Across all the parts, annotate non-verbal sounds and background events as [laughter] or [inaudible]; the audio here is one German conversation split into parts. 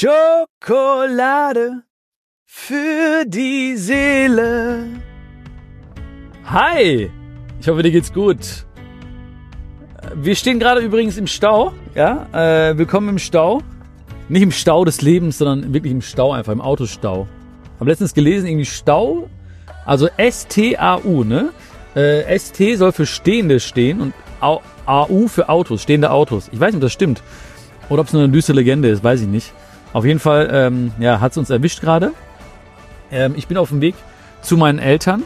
Schokolade für die Seele. Hi, ich hoffe, dir geht's gut. Wir stehen gerade übrigens im Stau, ja, äh, willkommen im Stau. Nicht im Stau des Lebens, sondern wirklich im Stau, einfach im Autostau. Hab letztens gelesen, irgendwie Stau, also S-T-A-U, ne? Äh, S-T soll für Stehende stehen und A-U für Autos, stehende Autos. Ich weiß nicht, ob das stimmt. Oder ob es nur eine düstere Legende ist, weiß ich nicht. Auf jeden Fall, ähm, ja, hat es uns erwischt gerade. Ähm, ich bin auf dem Weg zu meinen Eltern.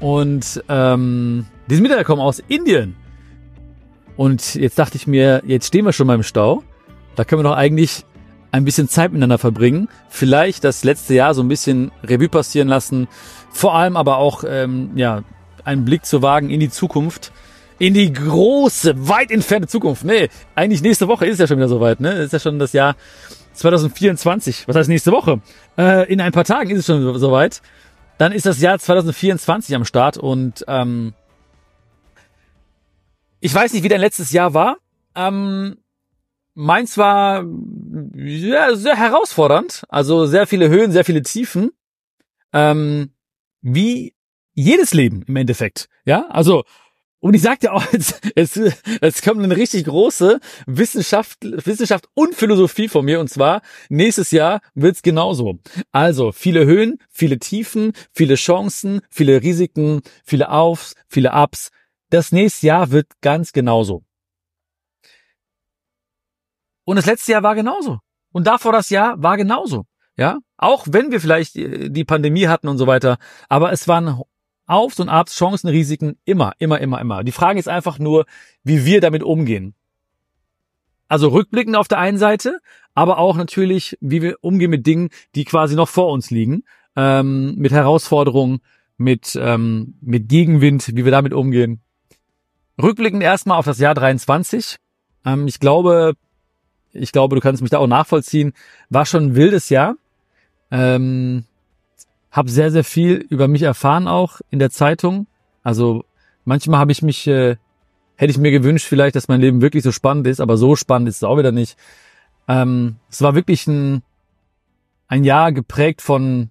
Und ähm, die sind wiedergekommen aus Indien. Und jetzt dachte ich mir, jetzt stehen wir schon mal im Stau. Da können wir doch eigentlich ein bisschen Zeit miteinander verbringen. Vielleicht das letzte Jahr so ein bisschen Revue passieren lassen. Vor allem aber auch ähm, ja einen Blick zu wagen in die Zukunft. In die große, weit entfernte Zukunft. Nee, eigentlich nächste Woche ist es ja schon wieder soweit. Ne? Ist ja schon das Jahr 2024. Was heißt nächste Woche? Äh, in ein paar Tagen ist es schon soweit. Dann ist das Jahr 2024 am Start und ähm, ich weiß nicht, wie dein letztes Jahr war. Ähm, meins war ja, sehr herausfordernd. Also sehr viele Höhen, sehr viele Tiefen. Ähm, wie jedes Leben im Endeffekt. Ja, also und ich sagte auch, [laughs] es, es, es kommt eine richtig große Wissenschaft, Wissenschaft und Philosophie von mir. Und zwar nächstes Jahr wird's genauso. Also viele Höhen, viele Tiefen, viele Chancen, viele Risiken, viele Aufs, viele Ups. Das nächste Jahr wird ganz genauso. Und das letzte Jahr war genauso. Und davor das Jahr war genauso. Ja, auch wenn wir vielleicht die Pandemie hatten und so weiter, aber es waren Aufs und Abs, Chancen, Risiken, immer, immer, immer, immer. Die Frage ist einfach nur, wie wir damit umgehen. Also rückblickend auf der einen Seite, aber auch natürlich, wie wir umgehen mit Dingen, die quasi noch vor uns liegen, ähm, mit Herausforderungen, mit, ähm, mit Gegenwind, wie wir damit umgehen. Rückblickend erstmal auf das Jahr 23. Ähm, ich glaube, ich glaube, du kannst mich da auch nachvollziehen. War schon ein wildes Jahr. Ähm, hab sehr, sehr viel über mich erfahren auch in der Zeitung. Also manchmal habe ich mich, äh, hätte ich mir gewünscht vielleicht, dass mein Leben wirklich so spannend ist, aber so spannend ist es auch wieder nicht. Ähm, es war wirklich ein, ein Jahr geprägt von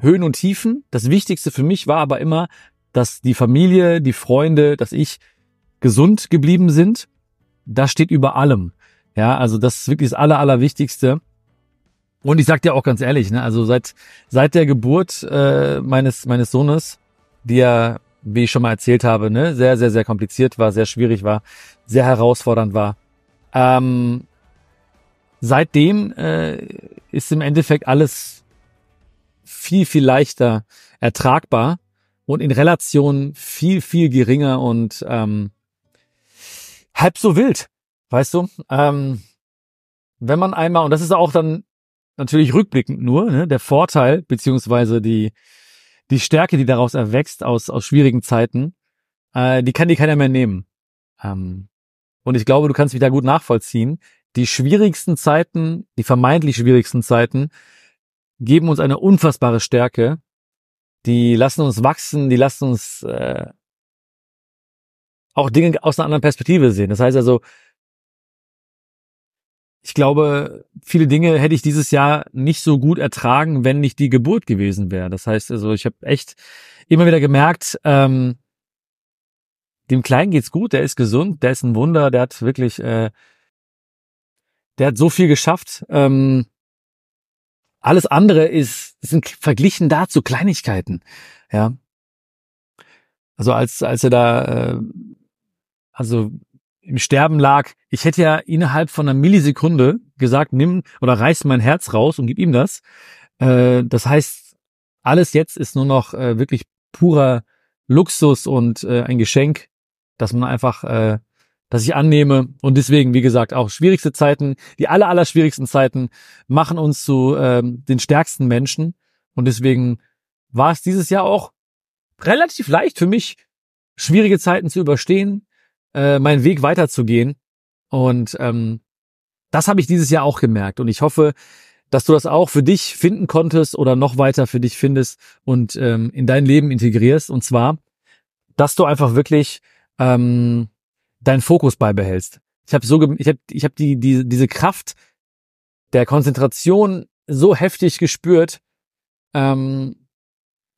Höhen und Tiefen. Das Wichtigste für mich war aber immer, dass die Familie, die Freunde, dass ich gesund geblieben sind. Das steht über allem. Ja, also das ist wirklich das Aller, Allerwichtigste. Und ich sag dir auch ganz ehrlich, ne, also seit seit der Geburt äh, meines meines Sohnes, die ja, wie ich schon mal erzählt habe, ne, sehr sehr sehr kompliziert war, sehr schwierig war, sehr herausfordernd war. Ähm, seitdem äh, ist im Endeffekt alles viel viel leichter ertragbar und in Relation viel viel geringer und ähm, halb so wild, weißt du? Ähm, wenn man einmal und das ist auch dann natürlich rückblickend nur, ne, der Vorteil beziehungsweise die die Stärke, die daraus erwächst aus aus schwierigen Zeiten, äh, die kann dir keiner mehr nehmen. Ähm, und ich glaube, du kannst mich da gut nachvollziehen. Die schwierigsten Zeiten, die vermeintlich schwierigsten Zeiten, geben uns eine unfassbare Stärke. Die lassen uns wachsen, die lassen uns äh, auch Dinge aus einer anderen Perspektive sehen. Das heißt also, ich glaube, viele Dinge hätte ich dieses Jahr nicht so gut ertragen, wenn nicht die Geburt gewesen wäre. Das heißt also, ich habe echt immer wieder gemerkt, ähm, dem Kleinen geht's gut, der ist gesund, der ist ein Wunder, der hat wirklich, äh, der hat so viel geschafft. Ähm, alles andere ist, sind verglichen dazu Kleinigkeiten. Ja. Also als, als er da, äh, also im Sterben lag, ich hätte ja innerhalb von einer Millisekunde gesagt, nimm oder reiß mein Herz raus und gib ihm das. Äh, das heißt, alles jetzt ist nur noch äh, wirklich purer Luxus und äh, ein Geschenk, dass man einfach, äh, dass ich annehme. Und deswegen, wie gesagt, auch schwierigste Zeiten, die aller, aller schwierigsten Zeiten machen uns zu äh, den stärksten Menschen. Und deswegen war es dieses Jahr auch relativ leicht für mich, schwierige Zeiten zu überstehen, äh, meinen Weg weiterzugehen. Und ähm, das habe ich dieses Jahr auch gemerkt. Und ich hoffe, dass du das auch für dich finden konntest oder noch weiter für dich findest und ähm, in dein Leben integrierst. Und zwar, dass du einfach wirklich ähm, deinen Fokus beibehältst. Ich habe so, ich habe, ich habe die, die, diese Kraft der Konzentration so heftig gespürt. Ähm,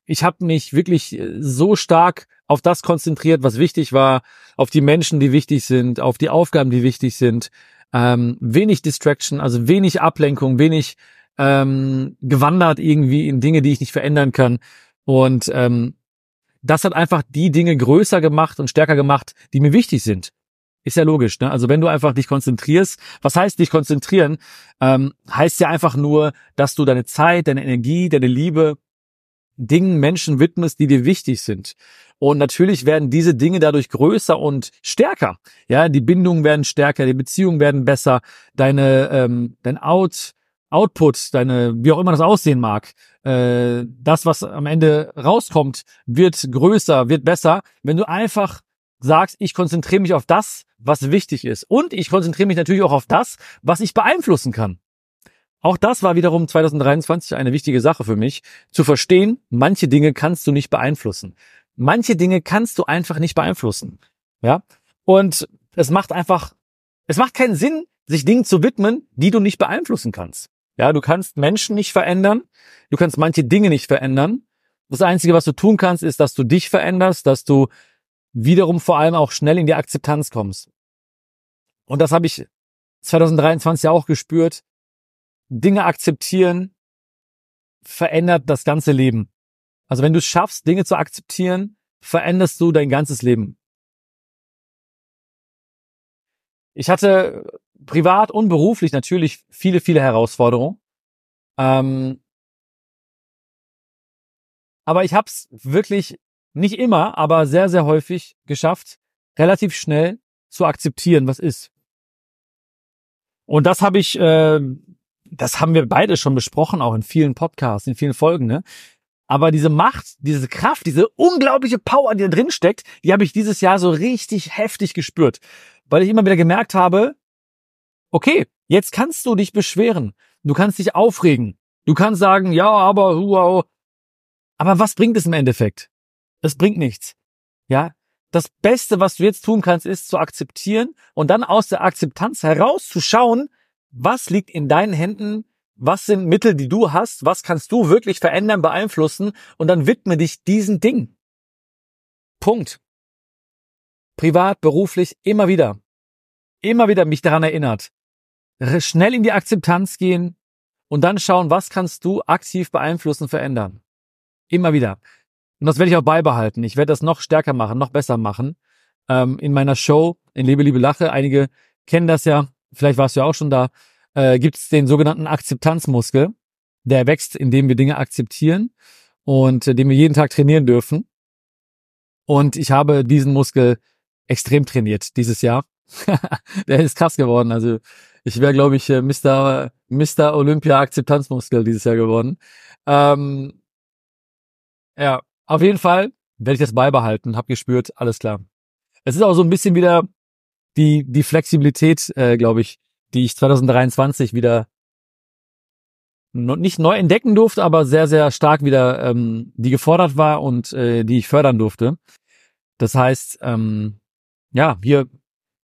ich habe mich wirklich äh, so stark auf das konzentriert, was wichtig war, auf die Menschen, die wichtig sind, auf die Aufgaben, die wichtig sind. Ähm, wenig Distraction, also wenig Ablenkung, wenig ähm, gewandert irgendwie in Dinge, die ich nicht verändern kann. Und ähm, das hat einfach die Dinge größer gemacht und stärker gemacht, die mir wichtig sind. Ist ja logisch, ne? Also wenn du einfach dich konzentrierst, was heißt dich konzentrieren? Ähm, heißt ja einfach nur, dass du deine Zeit, deine Energie, deine Liebe Dingen, Menschen widmest, die dir wichtig sind. Und natürlich werden diese Dinge dadurch größer und stärker. Ja, die Bindungen werden stärker, die Beziehungen werden besser, deine, ähm, dein Out, Output, deine, wie auch immer das aussehen mag, äh, das, was am Ende rauskommt, wird größer, wird besser, wenn du einfach sagst, ich konzentriere mich auf das, was wichtig ist. Und ich konzentriere mich natürlich auch auf das, was ich beeinflussen kann. Auch das war wiederum 2023 eine wichtige Sache für mich, zu verstehen, manche Dinge kannst du nicht beeinflussen. Manche Dinge kannst du einfach nicht beeinflussen. Ja? Und es macht einfach, es macht keinen Sinn, sich Dingen zu widmen, die du nicht beeinflussen kannst. Ja, du kannst Menschen nicht verändern, du kannst manche Dinge nicht verändern. Das Einzige, was du tun kannst, ist, dass du dich veränderst, dass du wiederum vor allem auch schnell in die Akzeptanz kommst. Und das habe ich 2023 auch gespürt. Dinge akzeptieren verändert das ganze Leben. Also wenn du es schaffst, Dinge zu akzeptieren, veränderst du dein ganzes Leben. Ich hatte privat und beruflich natürlich viele, viele Herausforderungen. Ähm, aber ich habe es wirklich nicht immer, aber sehr, sehr häufig geschafft, relativ schnell zu akzeptieren, was ist. Und das habe ich äh, das haben wir beide schon besprochen, auch in vielen Podcasts, in vielen Folgen, ne? Aber diese Macht, diese Kraft, diese unglaubliche Power, die da drin steckt, die habe ich dieses Jahr so richtig heftig gespürt. Weil ich immer wieder gemerkt habe, okay, jetzt kannst du dich beschweren. Du kannst dich aufregen. Du kannst sagen, ja, aber, wow. Aber was bringt es im Endeffekt? Es bringt nichts. Ja? Das Beste, was du jetzt tun kannst, ist zu akzeptieren und dann aus der Akzeptanz herauszuschauen, was liegt in deinen Händen, was sind Mittel, die du hast, was kannst du wirklich verändern, beeinflussen und dann widme dich diesen Ding. Punkt. Privat, beruflich, immer wieder. Immer wieder mich daran erinnert. Schnell in die Akzeptanz gehen und dann schauen, was kannst du aktiv beeinflussen, verändern. Immer wieder. Und das werde ich auch beibehalten. Ich werde das noch stärker machen, noch besser machen. Ähm, in meiner Show, in Lebe, Liebe, Lache, einige kennen das ja, vielleicht warst du ja auch schon da, äh, gibt es den sogenannten Akzeptanzmuskel. Der wächst, indem wir Dinge akzeptieren und äh, den wir jeden Tag trainieren dürfen. Und ich habe diesen Muskel extrem trainiert dieses Jahr. [laughs] der ist krass geworden. Also ich wäre, glaube ich, Mr. Mr. Olympia Akzeptanzmuskel dieses Jahr geworden. Ähm, ja, auf jeden Fall werde ich das beibehalten. Hab gespürt, alles klar. Es ist auch so ein bisschen wieder die, die Flexibilität, äh, glaube ich, die ich 2023 wieder nicht neu entdecken durfte, aber sehr, sehr stark wieder, ähm, die gefordert war und äh, die ich fördern durfte. Das heißt, ähm, ja, hier,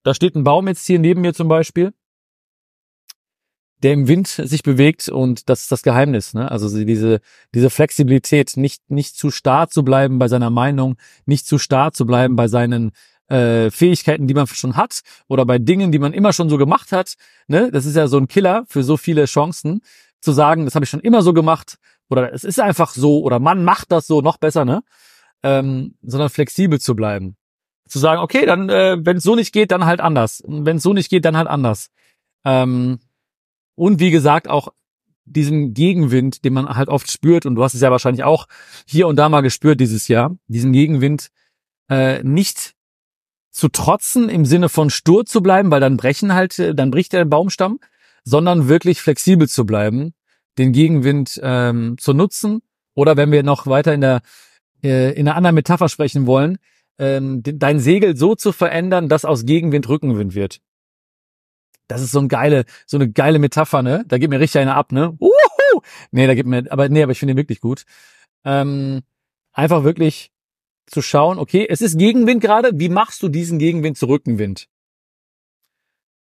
da steht ein Baum jetzt hier neben mir zum Beispiel, der im Wind sich bewegt und das ist das Geheimnis. Ne? Also diese, diese Flexibilität, nicht, nicht zu starr zu bleiben bei seiner Meinung, nicht zu starr zu bleiben bei seinen äh, Fähigkeiten, die man schon hat oder bei Dingen, die man immer schon so gemacht hat. Ne? Das ist ja so ein Killer für so viele Chancen, zu sagen, das habe ich schon immer so gemacht oder es ist einfach so oder man macht das so noch besser, ne? Ähm, sondern flexibel zu bleiben. Zu sagen, okay, dann, äh, wenn es so nicht geht, dann halt anders. Wenn es so nicht geht, dann halt anders. Ähm, und wie gesagt, auch diesen Gegenwind, den man halt oft spürt, und du hast es ja wahrscheinlich auch hier und da mal gespürt dieses Jahr, diesen Gegenwind äh, nicht zu trotzen im Sinne von stur zu bleiben, weil dann brechen halt, äh, dann bricht der Baumstamm, sondern wirklich flexibel zu bleiben, den Gegenwind ähm, zu nutzen oder wenn wir noch weiter in der äh, in einer anderen Metapher sprechen wollen, ähm, dein Segel so zu verändern, dass aus Gegenwind Rückenwind wird. Das ist so ein geile, so eine geile Metapher, ne? Da gibt mir richtig einer ab, ne? Uhu! Nee, da gibt mir, aber nee, aber ich finde ihn wirklich gut. Ähm, einfach wirklich zu schauen, okay, es ist Gegenwind gerade, wie machst du diesen Gegenwind zu Rückenwind?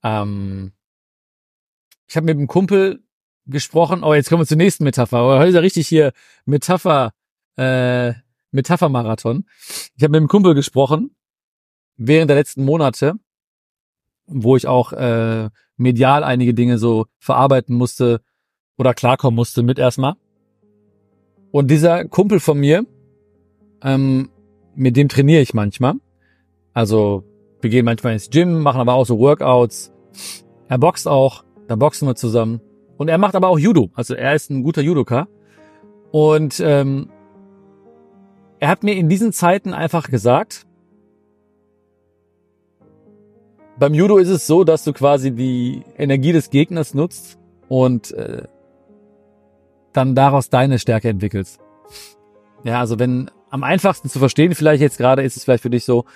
Ähm, ich habe mit einem Kumpel gesprochen. Oh, jetzt kommen wir zur nächsten Metapher. Oh, heute ist ja richtig hier Metapher, äh, Metapher-Marathon. Ich habe mit einem Kumpel gesprochen während der letzten Monate, wo ich auch äh, medial einige Dinge so verarbeiten musste oder klarkommen musste mit erstmal. Und dieser Kumpel von mir, ähm, mit dem trainiere ich manchmal. Also wir gehen manchmal ins Gym, machen aber auch so Workouts. Er boxt auch, da boxen wir zusammen. Und er macht aber auch Judo. Also er ist ein guter Judoka. Und ähm, er hat mir in diesen Zeiten einfach gesagt, beim Judo ist es so, dass du quasi die Energie des Gegners nutzt und äh, dann daraus deine Stärke entwickelst. Ja, also wenn am einfachsten zu verstehen vielleicht jetzt gerade ist es vielleicht für dich so,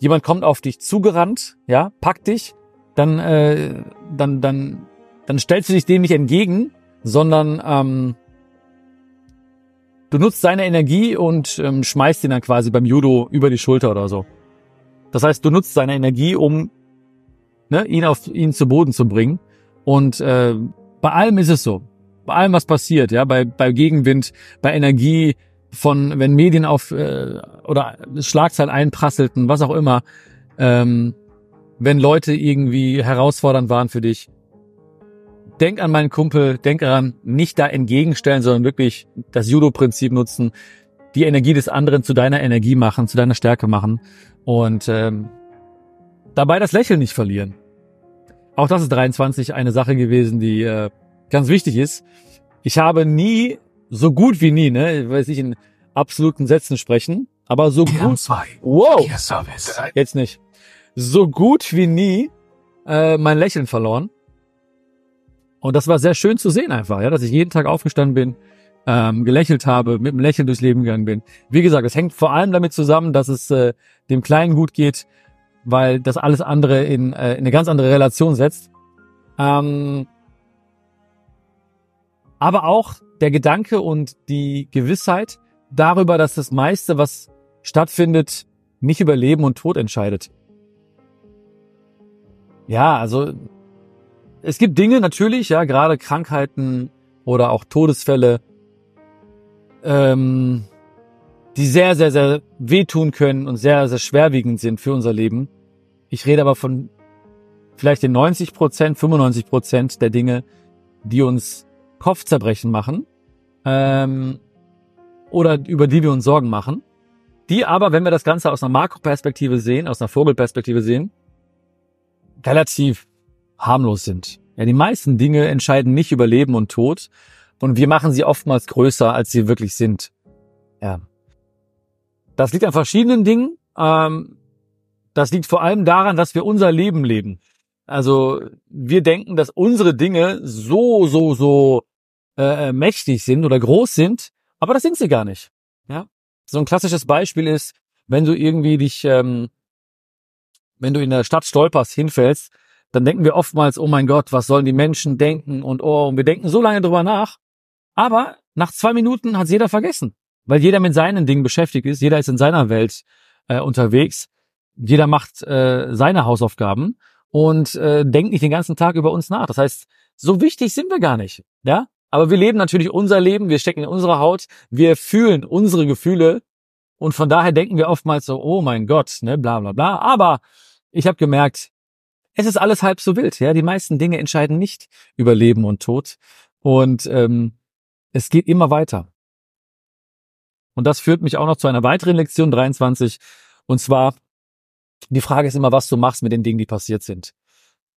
jemand kommt auf dich zugerannt, ja, packt dich, dann äh, dann dann dann stellst du dich dem nicht entgegen, sondern ähm, du nutzt seine Energie und ähm, schmeißt ihn dann quasi beim Judo über die Schulter oder so. Das heißt, du nutzt seine Energie, um ne, ihn auf ihn zu Boden zu bringen. Und äh, bei allem ist es so. Bei allem, was passiert, ja, bei, bei Gegenwind, bei Energie, von wenn Medien auf äh, oder Schlagzeilen einprasselten, was auch immer, ähm, wenn Leute irgendwie herausfordernd waren für dich. Denk an meinen Kumpel, denk daran, nicht da entgegenstellen, sondern wirklich das Judo-Prinzip nutzen, die Energie des anderen zu deiner Energie machen, zu deiner Stärke machen und ähm, dabei das Lächeln nicht verlieren. Auch das ist 23 eine Sache gewesen, die äh, ganz wichtig ist. Ich habe nie so gut wie nie, ne, ich weiß nicht in absoluten Sätzen sprechen, aber so gut. Wow. Jetzt nicht. So gut wie nie äh, mein Lächeln verloren. Und das war sehr schön zu sehen einfach, ja, dass ich jeden Tag aufgestanden bin, ähm, gelächelt habe, mit einem Lächeln durchs Leben gegangen bin. Wie gesagt, es hängt vor allem damit zusammen, dass es äh, dem Kleinen gut geht, weil das alles andere in, äh, in eine ganz andere Relation setzt. Ähm, aber auch der Gedanke und die Gewissheit darüber, dass das meiste, was stattfindet, nicht über Leben und Tod entscheidet. Ja, also es gibt Dinge natürlich, ja, gerade Krankheiten oder auch Todesfälle, ähm, die sehr, sehr, sehr wehtun können und sehr, sehr schwerwiegend sind für unser Leben. Ich rede aber von vielleicht den 90 Prozent, 95 Prozent der Dinge, die uns Kopfzerbrechen machen ähm, oder über die wir uns Sorgen machen, die aber, wenn wir das Ganze aus einer Makroperspektive sehen, aus einer Vogelperspektive sehen, relativ harmlos sind. Ja, die meisten Dinge entscheiden nicht über Leben und Tod und wir machen sie oftmals größer, als sie wirklich sind. Ja. Das liegt an verschiedenen Dingen. Ähm, das liegt vor allem daran, dass wir unser Leben leben. Also wir denken, dass unsere Dinge so, so, so äh, mächtig sind oder groß sind, aber das sind sie gar nicht. Ja, so ein klassisches Beispiel ist, wenn du irgendwie dich, ähm, wenn du in der Stadt stolperst, hinfällst, dann denken wir oftmals, oh mein Gott, was sollen die Menschen denken und oh, und wir denken so lange drüber nach, aber nach zwei Minuten hat jeder vergessen, weil jeder mit seinen Dingen beschäftigt ist, jeder ist in seiner Welt äh, unterwegs, jeder macht äh, seine Hausaufgaben und äh, denkt nicht den ganzen Tag über uns nach. Das heißt, so wichtig sind wir gar nicht, ja? Aber wir leben natürlich unser Leben, wir stecken in unserer Haut, wir fühlen unsere Gefühle und von daher denken wir oftmals so, oh mein Gott, ne, bla bla bla. Aber ich habe gemerkt, es ist alles halb so wild. Ja, die meisten Dinge entscheiden nicht über Leben und Tod und ähm, es geht immer weiter. Und das führt mich auch noch zu einer weiteren Lektion 23 und zwar die Frage ist immer, was du machst mit den Dingen, die passiert sind.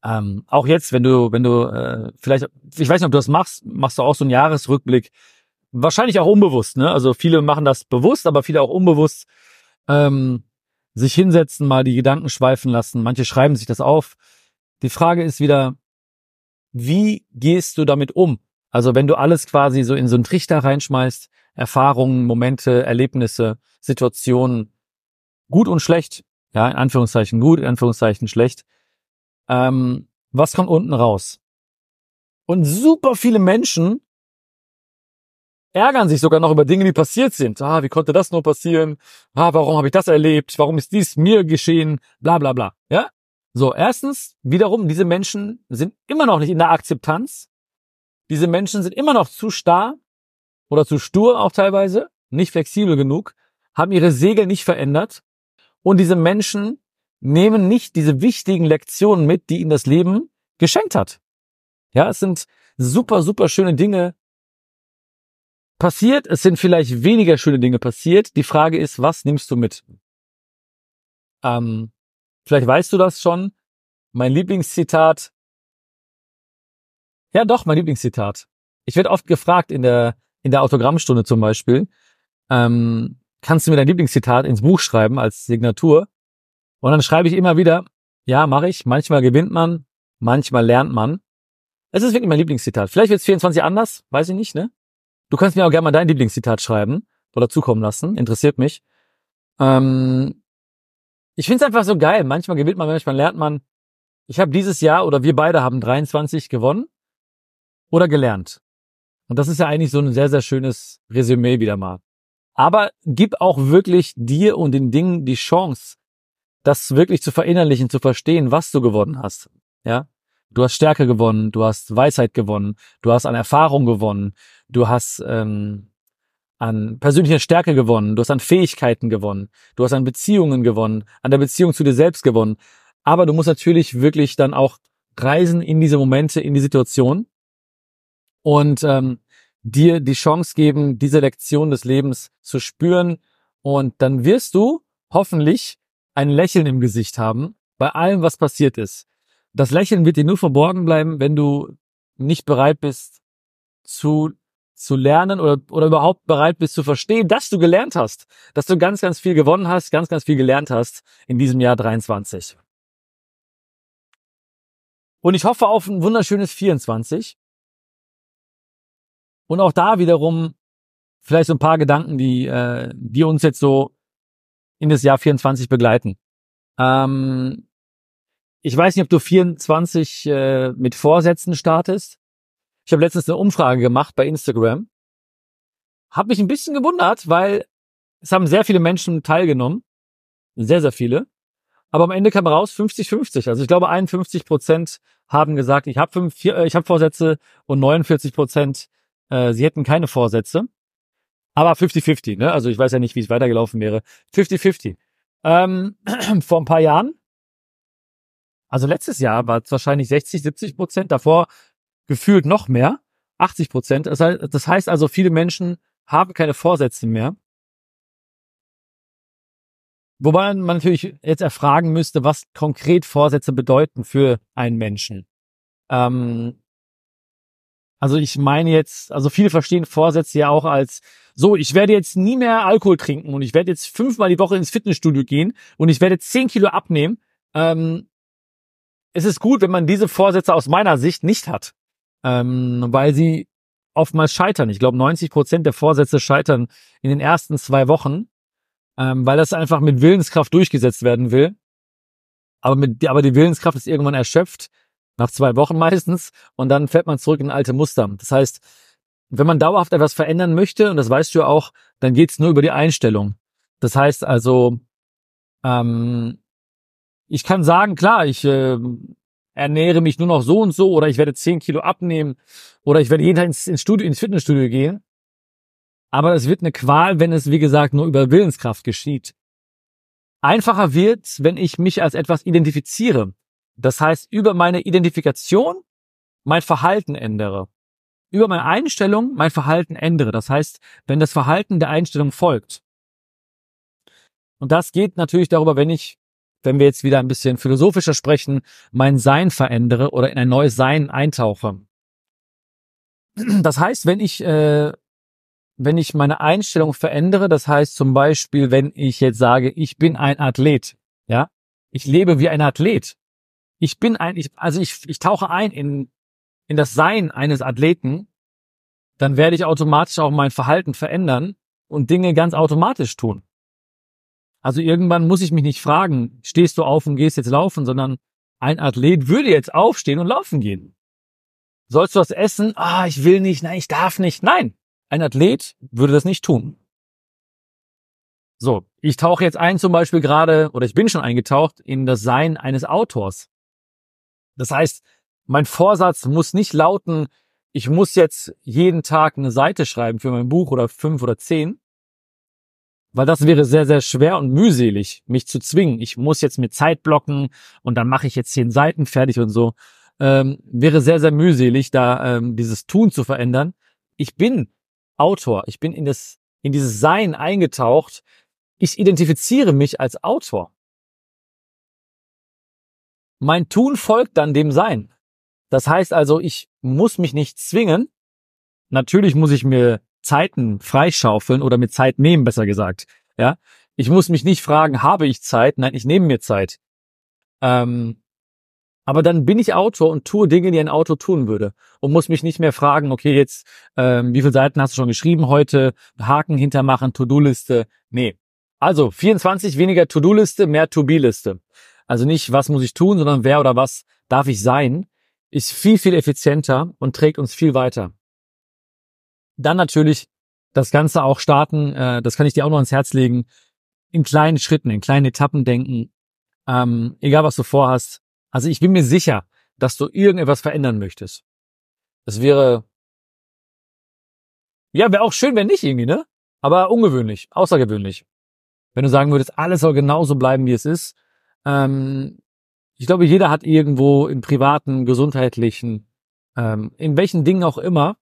Ähm, auch jetzt, wenn du, wenn du äh, vielleicht, ich weiß nicht, ob du das machst, machst du auch so einen Jahresrückblick. Wahrscheinlich auch unbewusst, ne? Also viele machen das bewusst, aber viele auch unbewusst. Ähm, sich hinsetzen, mal die Gedanken schweifen lassen. Manche schreiben sich das auf. Die Frage ist wieder, wie gehst du damit um? Also wenn du alles quasi so in so einen Trichter reinschmeißt, Erfahrungen, Momente, Erlebnisse, Situationen, gut und schlecht, ja, in Anführungszeichen gut, in Anführungszeichen schlecht, ähm, was kommt unten raus? Und super viele Menschen ärgern sich sogar noch über Dinge, die passiert sind. Ah, wie konnte das nur passieren? Ah, warum habe ich das erlebt? Warum ist dies mir geschehen? Bla bla bla. Ja? So, erstens, wiederum, diese Menschen sind immer noch nicht in der Akzeptanz, Diese Menschen sind immer noch zu starr oder zu stur auch teilweise, nicht flexibel genug, haben ihre Segel nicht verändert und diese Menschen nehmen nicht diese wichtigen Lektionen mit, die ihnen das Leben geschenkt hat. Ja, es sind super, super schöne Dinge passiert. Es sind vielleicht weniger schöne Dinge passiert. Die Frage ist, was nimmst du mit? Ähm, vielleicht weißt du das schon. Mein Lieblingszitat. Ja, doch, mein Lieblingszitat. Ich werde oft gefragt in der, in der Autogrammstunde zum Beispiel, ähm, kannst du mir dein Lieblingszitat ins Buch schreiben als Signatur? Und dann schreibe ich immer wieder, ja, mache ich. Manchmal gewinnt man, manchmal lernt man. Es ist wirklich mein Lieblingszitat. Vielleicht wird es 24 anders, weiß ich nicht, ne? Du kannst mir auch gerne mal dein Lieblingszitat schreiben oder zukommen lassen, interessiert mich. Ähm, ich finde es einfach so geil. Manchmal gewinnt man, manchmal lernt man. Ich habe dieses Jahr oder wir beide haben 23 gewonnen oder gelernt. Und das ist ja eigentlich so ein sehr, sehr schönes Resümee wieder mal. Aber gib auch wirklich dir und den Dingen die Chance, das wirklich zu verinnerlichen, zu verstehen, was du gewonnen hast. Ja, du hast Stärke gewonnen, du hast Weisheit gewonnen, du hast an Erfahrung gewonnen, du hast ähm, an persönlicher Stärke gewonnen, du hast an Fähigkeiten gewonnen, du hast an Beziehungen gewonnen, an der Beziehung zu dir selbst gewonnen. Aber du musst natürlich wirklich dann auch reisen in diese Momente, in die Situation und ähm, dir die Chance geben, diese Lektion des Lebens zu spüren. Und dann wirst du hoffentlich ein Lächeln im Gesicht haben bei allem, was passiert ist. Das Lächeln wird dir nur verborgen bleiben, wenn du nicht bereit bist zu zu lernen oder, oder überhaupt bereit bist zu verstehen, dass du gelernt hast, dass du ganz, ganz viel gewonnen hast, ganz, ganz viel gelernt hast in diesem Jahr 23. Und ich hoffe auf ein wunderschönes 24. Und auch da wiederum vielleicht so ein paar Gedanken, die, äh, die uns jetzt so in das Jahr 24 begleiten. Ähm, ich weiß nicht, ob du 24 äh, mit Vorsätzen startest. Ich habe letztens eine Umfrage gemacht bei Instagram. Hab mich ein bisschen gewundert, weil es haben sehr viele Menschen teilgenommen. Sehr, sehr viele. Aber am Ende kam raus 50-50. Also ich glaube 51 Prozent haben gesagt, ich habe äh, hab Vorsätze und 49 Prozent, äh, sie hätten keine Vorsätze. Aber 50-50, ne? Also ich weiß ja nicht, wie es weitergelaufen wäre. 50-50. Ähm, [clears throat] vor ein paar Jahren, also letztes Jahr war es wahrscheinlich 60, 70 Prozent. Davor gefühlt noch mehr, 80 Prozent. Das heißt also, viele Menschen haben keine Vorsätze mehr. Wobei man natürlich jetzt erfragen müsste, was konkret Vorsätze bedeuten für einen Menschen. Ähm, also ich meine jetzt, also viele verstehen Vorsätze ja auch als so, ich werde jetzt nie mehr Alkohol trinken und ich werde jetzt fünfmal die Woche ins Fitnessstudio gehen und ich werde zehn Kilo abnehmen. Ähm, es ist gut, wenn man diese Vorsätze aus meiner Sicht nicht hat ähm, weil sie oftmals scheitern. Ich glaube, 90 Prozent der Vorsätze scheitern in den ersten zwei Wochen, ähm, weil das einfach mit Willenskraft durchgesetzt werden will. Aber, mit, aber die Willenskraft ist irgendwann erschöpft, nach zwei Wochen meistens, und dann fällt man zurück in alte Muster. Das heißt, wenn man dauerhaft etwas verändern möchte, und das weißt du ja auch, dann geht's nur über die Einstellung. Das heißt also, ähm, ich kann sagen, klar, ich äh, ernähre mich nur noch so und so oder ich werde 10 Kilo abnehmen oder ich werde jeden Tag ins, ins Studio, ins Fitnessstudio gehen. Aber es wird eine Qual, wenn es, wie gesagt, nur über Willenskraft geschieht. Einfacher wird, wenn ich mich als etwas identifiziere. Das heißt, über meine Identifikation mein Verhalten ändere. Über meine Einstellung mein Verhalten ändere. Das heißt, wenn das Verhalten der Einstellung folgt. Und das geht natürlich darüber, wenn ich wenn wir jetzt wieder ein bisschen philosophischer sprechen, mein Sein verändere oder in ein neues Sein eintauche. Das heißt, wenn ich, äh, wenn ich meine Einstellung verändere, das heißt zum Beispiel, wenn ich jetzt sage, ich bin ein Athlet, ja, ich lebe wie ein Athlet. Ich bin ein, ich, also ich, ich tauche ein in, in das Sein eines Athleten, dann werde ich automatisch auch mein Verhalten verändern und Dinge ganz automatisch tun. Also irgendwann muss ich mich nicht fragen, stehst du auf und gehst jetzt laufen, sondern ein Athlet würde jetzt aufstehen und laufen gehen. Sollst du was essen? Ah, ich will nicht, nein, ich darf nicht. Nein, ein Athlet würde das nicht tun. So, ich tauche jetzt ein zum Beispiel gerade, oder ich bin schon eingetaucht in das Sein eines Autors. Das heißt, mein Vorsatz muss nicht lauten, ich muss jetzt jeden Tag eine Seite schreiben für mein Buch oder fünf oder zehn, weil das wäre sehr, sehr schwer und mühselig, mich zu zwingen. Ich muss jetzt mir Zeit blocken und dann mache ich jetzt zehn Seiten fertig und so. Ähm, wäre sehr, sehr mühselig, da ähm, dieses Tun zu verändern. Ich bin Autor. Ich bin in das, in dieses Sein eingetaucht. Ich identifiziere mich als Autor. Mein Tun folgt dann dem Sein. Das heißt also, ich muss mich nicht zwingen. Natürlich muss ich mir Zeiten freischaufeln oder mir Zeit nehmen, besser gesagt. Ja, ich muss mich nicht fragen, habe ich Zeit? Nein, ich nehme mir Zeit. Ähm, aber dann bin ich Autor und tue Dinge, die ein Autor tun würde und muss mich nicht mehr fragen, okay, jetzt ähm, wie viele Seiten hast du schon geschrieben heute? Haken hintermachen, To-Do-Liste. Nee. Also 24 weniger To-Do-Liste, mehr To-Be-Liste. Also nicht, was muss ich tun, sondern wer oder was darf ich sein, ist viel, viel effizienter und trägt uns viel weiter. Dann natürlich das Ganze auch starten, äh, das kann ich dir auch noch ans Herz legen, in kleinen Schritten, in kleinen Etappen denken, ähm, egal was du vorhast. Also ich bin mir sicher, dass du irgendetwas verändern möchtest. Das wäre, ja, wäre auch schön, wenn nicht irgendwie, ne? Aber ungewöhnlich, außergewöhnlich. Wenn du sagen würdest, alles soll genauso bleiben, wie es ist. Ähm, ich glaube, jeder hat irgendwo im privaten, gesundheitlichen, ähm, in welchen Dingen auch immer,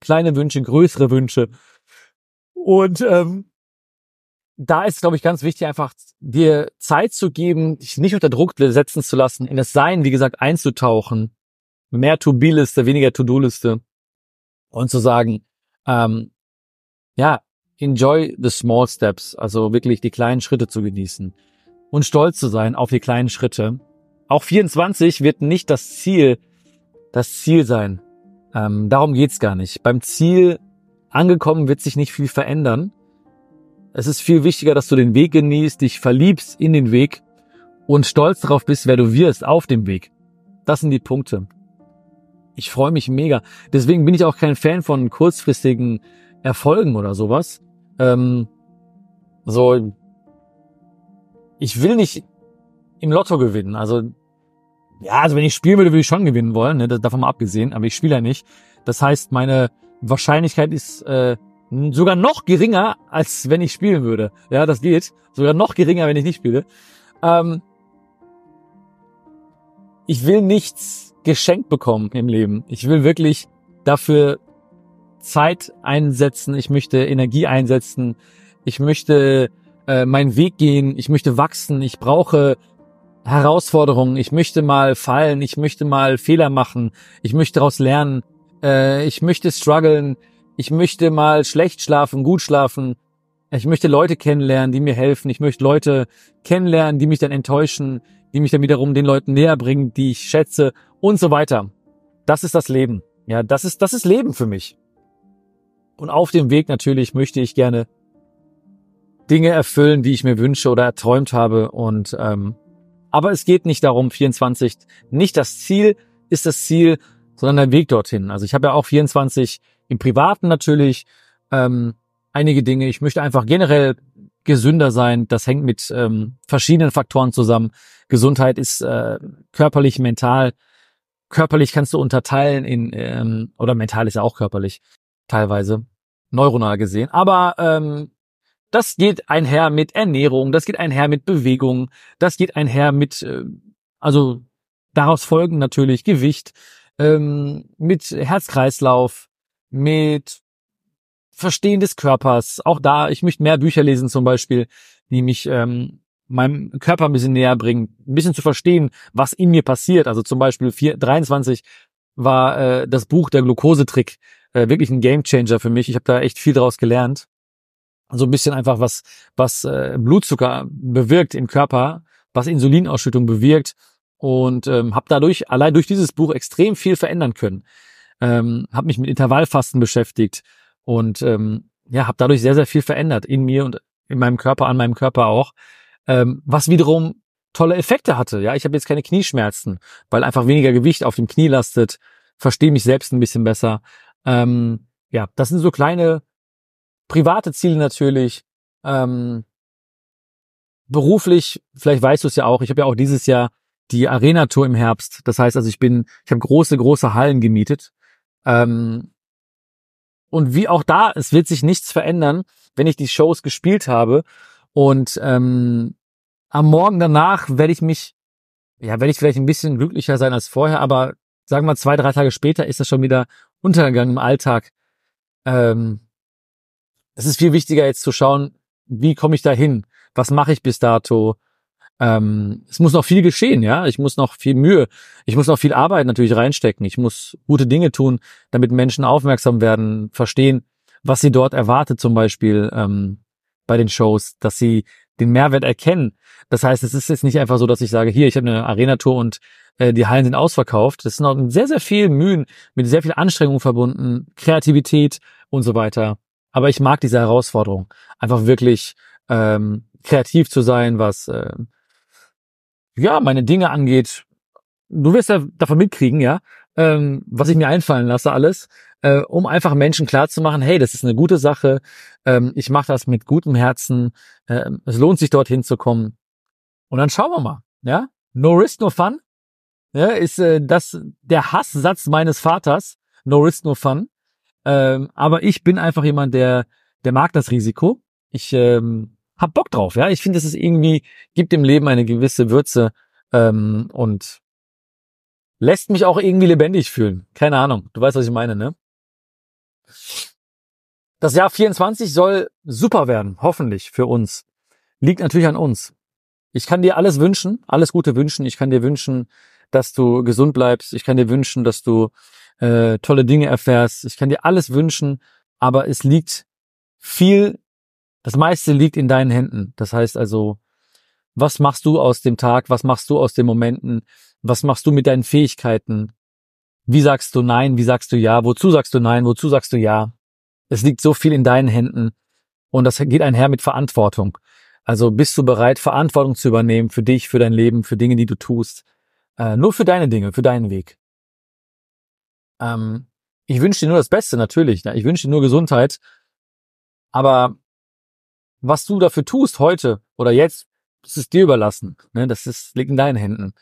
kleine Wünsche, größere Wünsche. Und ähm, da ist, glaube ich, ganz wichtig, einfach dir Zeit zu geben, dich nicht unter Druck setzen zu lassen, in das Sein, wie gesagt, einzutauchen. Mehr To-Be-Liste, weniger To-Do-Liste. Und zu sagen, ähm, ja, enjoy the small steps, also wirklich die kleinen Schritte zu genießen und stolz zu sein auf die kleinen Schritte. Auch 24 wird nicht das Ziel, das Ziel sein. Ähm, darum geht's gar nicht. Beim Ziel angekommen wird sich nicht viel verändern. Es ist viel wichtiger, dass du den Weg genießt, dich verliebst in den Weg und stolz darauf bist, wer du wirst auf dem Weg. Das sind die Punkte. Ich freue mich mega. Deswegen bin ich auch kein Fan von kurzfristigen Erfolgen oder sowas. Ähm, so, ich will nicht im Lotto gewinnen. Also, ja, also wenn ich spielen würde, würde ich schon gewinnen wollen, ne, davon mal abgesehen, aber ich spiele ja nicht. Das heißt, meine Wahrscheinlichkeit ist äh, sogar noch geringer, als wenn ich spielen würde. Ja, das geht. Sogar noch geringer, wenn ich nicht spiele. Ähm, ich will nichts geschenkt bekommen im Leben. Ich will wirklich dafür Zeit einsetzen. Ich möchte Energie einsetzen. Ich möchte äh, meinen Weg gehen. Ich möchte wachsen. Ich brauche Herausforderungen. Ich möchte mal fallen. Ich möchte mal Fehler machen. Ich möchte daraus lernen. Äh, ich möchte strugglen ich möchte mal schlecht schlafen, gut schlafen. Ich möchte Leute kennenlernen, die mir helfen. Ich möchte Leute kennenlernen, die mich dann enttäuschen, die mich dann wiederum den Leuten näher bringen, die ich schätze und so weiter. Das ist das Leben. Ja, das ist, das ist Leben für mich. Und auf dem Weg natürlich möchte ich gerne Dinge erfüllen, die ich mir wünsche oder erträumt habe. Und ähm, aber es geht nicht darum, 24, nicht das Ziel ist das Ziel, sondern der Weg dorthin. Also ich habe ja auch 24 im Privaten natürlich ähm, einige Dinge. Ich möchte einfach generell gesünder sein. Das hängt mit ähm, verschiedenen Faktoren zusammen. Gesundheit ist äh, körperlich, mental. Körperlich kannst du unterteilen in ähm, oder mental ist ja auch körperlich teilweise neuronal gesehen. Aber ähm, das geht einher mit Ernährung, das geht einher mit Bewegung, das geht einher mit äh, also daraus folgen natürlich Gewicht, ähm, mit Herzkreislauf, mit Verstehen des Körpers. Auch da, ich möchte mehr Bücher lesen zum Beispiel, die mich ähm, meinem Körper ein bisschen näher bringen, ein bisschen zu verstehen, was in mir passiert. Also zum Beispiel 4, 23 war äh, das Buch Der Glukosetrick äh, wirklich ein Gamechanger für mich. Ich habe da echt viel draus gelernt. So ein bisschen einfach was, was äh, Blutzucker bewirkt im Körper, was Insulinausschüttung bewirkt und ähm, habe dadurch allein durch dieses Buch extrem viel verändern können ähm, habe mich mit Intervallfasten beschäftigt und ähm, ja, habe dadurch sehr, sehr viel verändert in mir und in meinem Körper, an meinem Körper auch, ähm, was wiederum tolle Effekte hatte. Ja, ich habe jetzt keine Knieschmerzen, weil einfach weniger Gewicht auf dem Knie lastet, verstehe mich selbst ein bisschen besser. Ähm, ja, das sind so kleine private Ziele natürlich. Ähm, beruflich, vielleicht weißt du es ja auch, ich habe ja auch dieses Jahr die Arena-Tour im Herbst. Das heißt also, ich bin, ich habe große, große Hallen gemietet Ähm, und wie auch da, es wird sich nichts verändern, wenn ich die Shows gespielt habe und ähm, am Morgen danach werde ich mich, ja, werde ich vielleicht ein bisschen glücklicher sein als vorher, aber sagen wir zwei, drei Tage später ist das schon wieder untergegangen im Alltag. Ähm, es ist viel wichtiger jetzt zu schauen, wie komme ich da hin? Was mache ich bis dato? Ähm, es muss noch viel geschehen, ja. Ich muss noch viel Mühe, ich muss noch viel Arbeit natürlich reinstecken. Ich muss gute Dinge tun, damit Menschen aufmerksam werden, verstehen, was sie dort erwartet, zum Beispiel ähm, bei den Shows, dass sie den Mehrwert erkennen. Das heißt, es ist jetzt nicht einfach so, dass ich sage, hier, ich habe eine Arena-Tour und äh, die Hallen sind ausverkauft. Das ist noch sehr, sehr viel Mühen, mit sehr viel Anstrengung verbunden, Kreativität und so weiter. Aber ich mag diese Herausforderung, einfach wirklich ähm, kreativ zu sein, was äh, ja meine Dinge angeht. Du wirst ja davon mitkriegen, ja, ähm, was ich mir einfallen lasse alles, äh, um einfach Menschen klarzumachen, hey, das ist eine gute Sache, ähm, ich mache das mit gutem Herzen, äh, es lohnt sich dorthin zu kommen. Und dann schauen wir mal, ja. No risk, no fun. Ja, ist äh, das der Hasssatz meines Vaters. No risk, no fun. Ähm, aber ich bin einfach jemand, der der mag das Risiko. Ich ähm, hab Bock drauf, ja. Ich finde, es ist irgendwie gibt dem Leben eine gewisse Würze ähm, und lässt mich auch irgendwie lebendig fühlen. Keine Ahnung. Du weißt, was ich meine, ne? Das Jahr 24 soll super werden, hoffentlich für uns. Liegt natürlich an uns. Ich kann dir alles wünschen, alles Gute wünschen. Ich kann dir wünschen, dass du gesund bleibst. Ich kann dir wünschen, dass du äh, tolle Dinge erfährst. Ich kann dir alles wünschen, aber es liegt viel, das meiste liegt in deinen Händen. Das heißt also, was machst du aus dem Tag? Was machst du aus den Momenten? Was machst du mit deinen Fähigkeiten? Wie sagst du Nein? Wie sagst du Ja? Wozu sagst du Nein? Wozu sagst du Ja? Es liegt so viel in deinen Händen und das geht einher mit Verantwortung. Also bist du bereit, Verantwortung zu übernehmen für dich, für dein Leben, für Dinge, die du tust? Äh, nur für deine Dinge, für deinen Weg. Ähm, ich wünsche dir nur das Beste, natürlich. Ne? Ich wünsche dir nur Gesundheit. Aber was du dafür tust heute oder jetzt, das ist dir überlassen. Ne? Das ist, liegt in deinen Händen.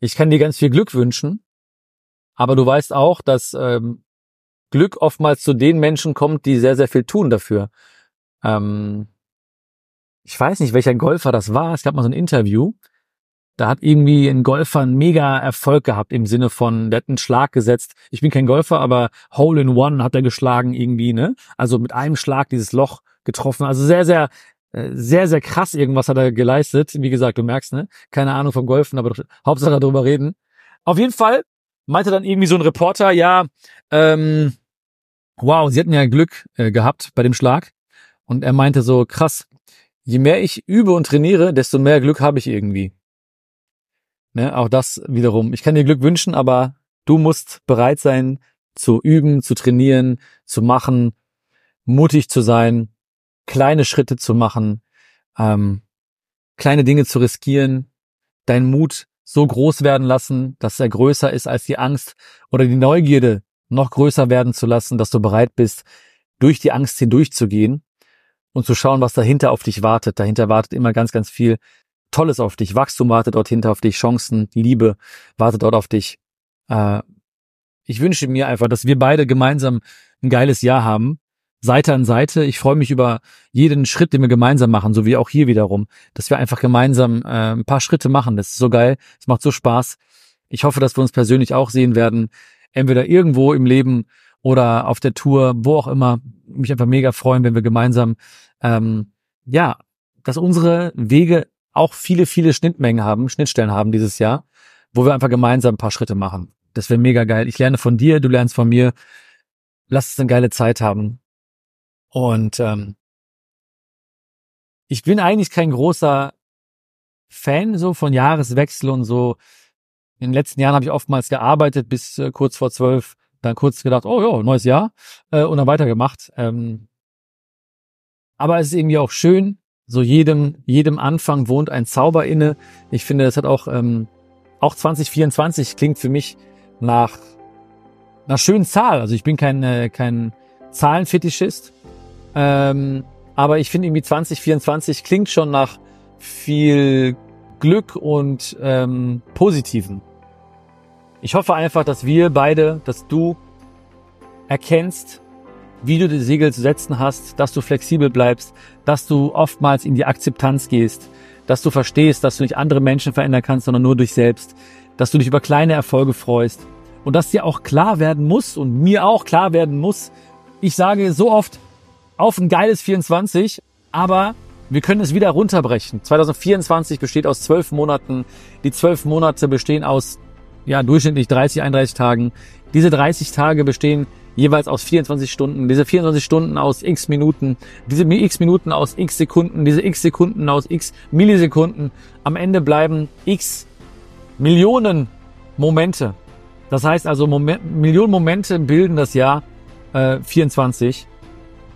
Ich kann dir ganz viel Glück wünschen, aber du weißt auch, dass ähm, Glück oftmals zu den Menschen kommt, die sehr, sehr viel tun dafür. Ähm, ich weiß nicht, welcher Golfer das war. Es gab mal so ein Interview da hat irgendwie ein Golfer einen mega Erfolg gehabt im Sinne von, der hat einen Schlag gesetzt. Ich bin kein Golfer, aber Hole in One hat er geschlagen irgendwie, ne? Also mit einem Schlag dieses Loch getroffen. Also sehr, sehr, äh, sehr, sehr krass irgendwas hat er geleistet. Wie gesagt, du merkst, ne? Keine Ahnung vom Golfen, aber Hauptsache darüber reden. Auf jeden Fall meinte dann irgendwie so ein Reporter, ja, ähm, wow, sie hatten ja Glück äh, gehabt bei dem Schlag. Und er meinte so, krass, je mehr ich übe und trainiere, desto mehr Glück habe ich irgendwie. Ne, auch das wiederum. Ich kann dir Glück wünschen, aber du musst bereit sein zu üben, zu trainieren, zu machen, mutig zu sein, kleine Schritte zu machen, ähm, kleine Dinge zu riskieren, deinen Mut so groß werden lassen, dass er größer ist als die Angst oder die Neugierde noch größer werden zu lassen, dass du bereit bist, durch die Angst hindurchzugehen und zu schauen, was dahinter auf dich wartet. Dahinter wartet immer ganz, ganz viel Tolles auf dich. Wachstum wartet dort hinter auf dich, Chancen, Liebe wartet dort auf dich. Äh, ich wünsche mir einfach, dass wir beide gemeinsam ein geiles Jahr haben. Seite an Seite. Ich freue mich über jeden Schritt, den wir gemeinsam machen, so wie auch hier wiederum, dass wir einfach gemeinsam äh, ein paar Schritte machen. Das ist so geil. Es macht so Spaß. Ich hoffe, dass wir uns persönlich auch sehen werden. Entweder irgendwo im Leben oder auf der Tour, wo auch immer. Mich einfach mega freuen, wenn wir gemeinsam, ähm, ja, dass unsere Wege auch viele, viele Schnittmengen haben, Schnittstellen haben dieses Jahr, wo wir einfach gemeinsam ein paar Schritte machen. Das wäre mega geil. Ich lerne von dir, du lernst von mir. Lass uns eine geile Zeit haben. Und ähm, ich bin eigentlich kein großer Fan so von Jahreswechsel und so. In den letzten Jahren habe ich oftmals gearbeitet bis äh, kurz vor zwölf, dann kurz gedacht, oh ja, neues Jahr äh, und dann weitergemacht. Ähm, aber es ist irgendwie auch schön, so jedem, jedem Anfang wohnt ein Zauber inne. Ich finde, das hat auch, ähm, auch 2024 klingt für mich nach einer schönen Zahl. Also ich bin kein, äh, kein Zahlenfetischist. Ähm, aber ich finde irgendwie 2024 klingt schon nach viel Glück und ähm, Positiven. Ich hoffe einfach, dass wir beide, dass du erkennst, wie du die Segel zu setzen hast, dass du flexibel bleibst, dass du oftmals in die Akzeptanz gehst, dass du verstehst, dass du nicht andere Menschen verändern kannst, sondern nur dich selbst, dass du dich über kleine Erfolge freust und dass dir auch klar werden muss und mir auch klar werden muss, ich sage so oft auf ein geiles 24, aber wir können es wieder runterbrechen. 2024 besteht aus zwölf Monaten. Die zwölf Monate bestehen aus ja durchschnittlich 30, 31 Tagen. Diese 30 Tage bestehen jeweils aus 24 Stunden, diese 24 Stunden aus x Minuten, diese x Minuten aus x Sekunden, diese x Sekunden aus x Millisekunden. Am Ende bleiben x Millionen Momente. Das heißt also, Moment, Millionen Momente bilden das Jahr äh, 24.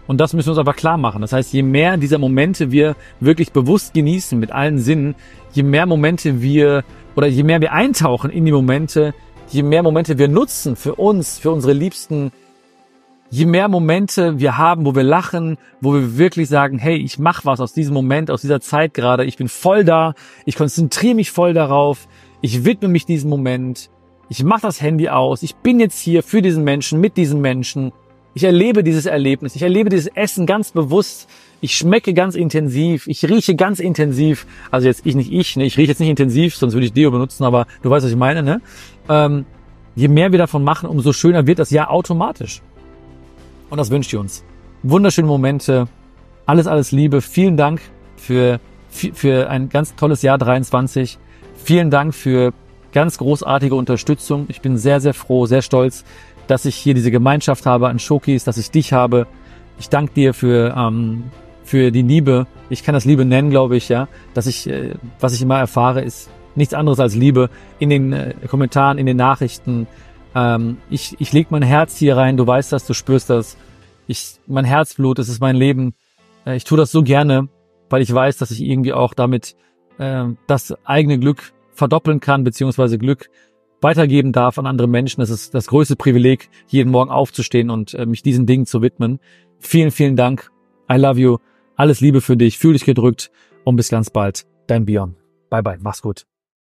Und das müssen wir uns aber klar machen. Das heißt, je mehr dieser Momente wir wirklich bewusst genießen mit allen Sinnen, je mehr Momente wir oder je mehr wir eintauchen in die Momente, je mehr Momente wir nutzen für uns, für unsere Liebsten, je mehr Momente wir haben, wo wir lachen, wo wir wirklich sagen, hey, ich mach was aus diesem Moment, aus dieser Zeit gerade, ich bin voll da, ich konzentriere mich voll darauf, ich widme mich diesem Moment, ich mache das Handy aus, ich bin jetzt hier für diesen Menschen, mit diesem Menschen, ich erlebe dieses Erlebnis, ich erlebe dieses Essen ganz bewusst, ich schmecke ganz intensiv, ich rieche ganz intensiv, also jetzt ich nicht ich, ne, ich rieche jetzt nicht intensiv, sonst würde ich Deo benutzen, aber du weißt, was ich meine, ne? Ähm, je mehr wir davon machen, umso schöner wird das Jahr automatisch. Und das wünsche ich uns. Wunderschöne Momente. Alles, alles Liebe. Vielen Dank für, für ein ganz tolles Jahr 23. Vielen Dank für ganz großartige Unterstützung. Ich bin sehr, sehr froh, sehr stolz, dass ich hier diese Gemeinschaft habe an Showkeys, dass ich dich habe. Ich danke dir für, ähm, für die Liebe. Ich kann das Liebe nennen, glaube ich, ja. Dass ich, äh, was ich immer erfahre, ist nichts anderes als Liebe in den äh, Kommentaren, in den Nachrichten, ähm, ich ich leg mein Herz hier rein, du weißt das, du spürst das. Ich, mein Herzblut, das ist mein Leben. Äh, ich tue das so gerne, weil ich weiß, dass ich irgendwie auch damit äh, das eigene Glück verdoppeln kann, beziehungsweise Glück weitergeben darf an andere Menschen. Das ist das größte Privileg, jeden Morgen aufzustehen und äh, mich diesen Dingen zu widmen. Vielen, vielen Dank. I love you. Alles Liebe für dich. Fühl dich gedrückt und bis ganz bald. Dein Björn. Bye bye. Mach's gut.